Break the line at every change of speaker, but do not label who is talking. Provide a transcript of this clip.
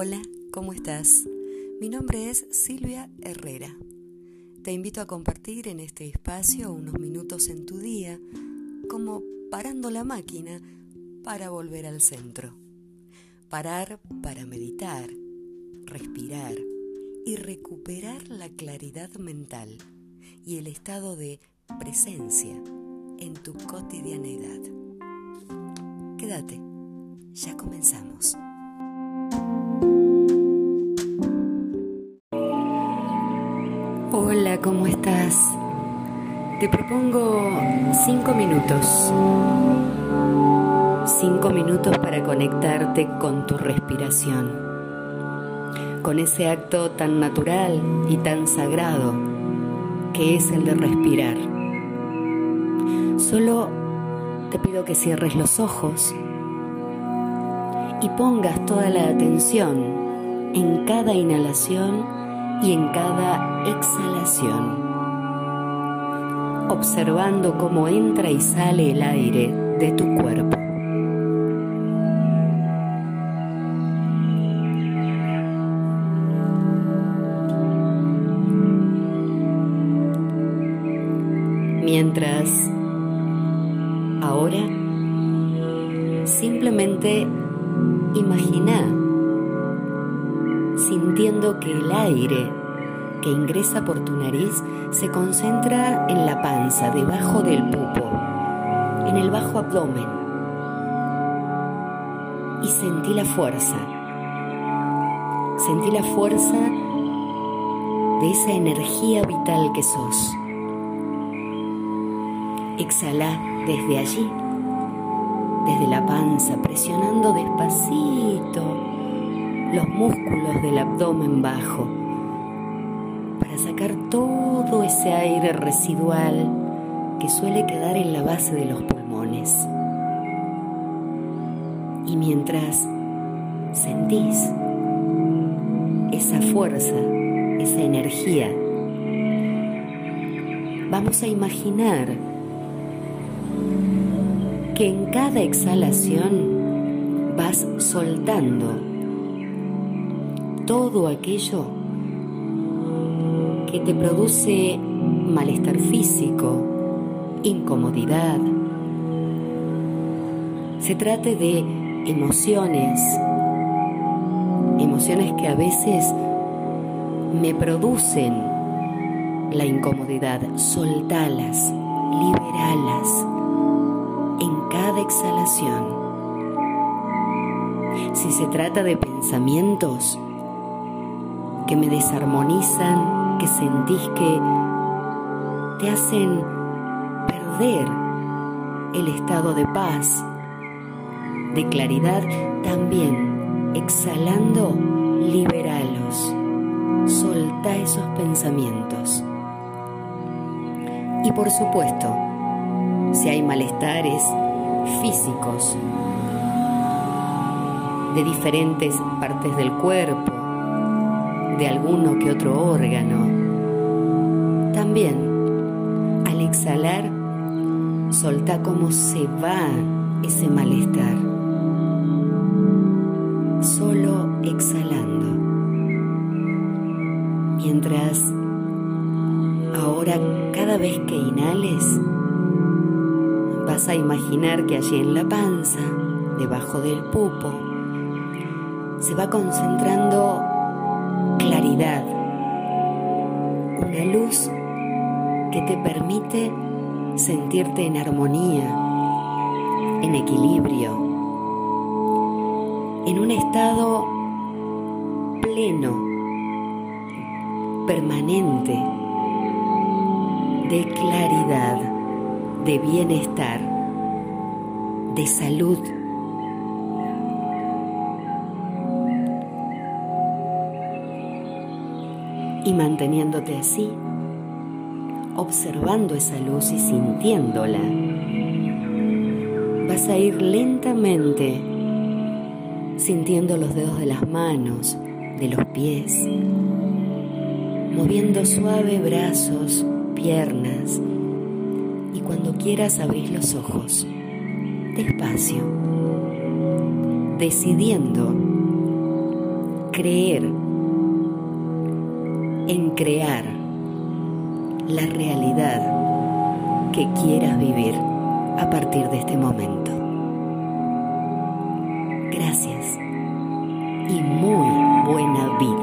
Hola, ¿cómo estás? Mi nombre es Silvia Herrera. Te invito a compartir en este espacio unos minutos en tu día, como parando la máquina para volver al centro. Parar para meditar, respirar y recuperar la claridad mental y el estado de presencia en tu cotidianidad. Quédate, ya comenzamos. Hola, ¿cómo estás? Te propongo cinco minutos. Cinco minutos para conectarte con tu respiración. Con ese acto tan natural y tan sagrado que es el de respirar. Solo te pido que cierres los ojos y pongas toda la atención en cada inhalación y en cada exhalación, observando cómo entra y sale el aire de tu cuerpo. Mientras ahora simplemente imagina sintiendo que el aire que ingresa por tu nariz se concentra en la panza, debajo del pupo, en el bajo abdomen. Y sentí la fuerza. Sentí la fuerza de esa energía vital que sos. Exhala desde allí, desde la panza, presionando despacito los músculos del abdomen bajo para sacar todo ese aire residual que suele quedar en la base de los pulmones. Y mientras sentís esa fuerza, esa energía, vamos a imaginar que en cada exhalación vas soltando todo aquello que te produce malestar físico, incomodidad. Se trate de emociones, emociones que a veces me producen la incomodidad. Soltalas, liberalas en cada exhalación. Si se trata de pensamientos que me desarmonizan, que sentís que te hacen perder el estado de paz, de claridad, también exhalando, liberalos, solta esos pensamientos. Y por supuesto, si hay malestares físicos de diferentes partes del cuerpo, de alguno que otro órgano. También, al exhalar, solta cómo se va ese malestar. Solo exhalando. Mientras ahora cada vez que inhales, vas a imaginar que allí en la panza, debajo del pupo, se va concentrando una luz que te permite sentirte en armonía, en equilibrio, en un estado pleno, permanente, de claridad, de bienestar, de salud y manteniéndote así, observando esa luz y sintiéndola, vas a ir lentamente sintiendo los dedos de las manos, de los pies, moviendo suave brazos, piernas y cuando quieras abrís los ojos, despacio, decidiendo creer, en crear la realidad que quieras vivir a partir de este momento. Gracias y muy buena vida.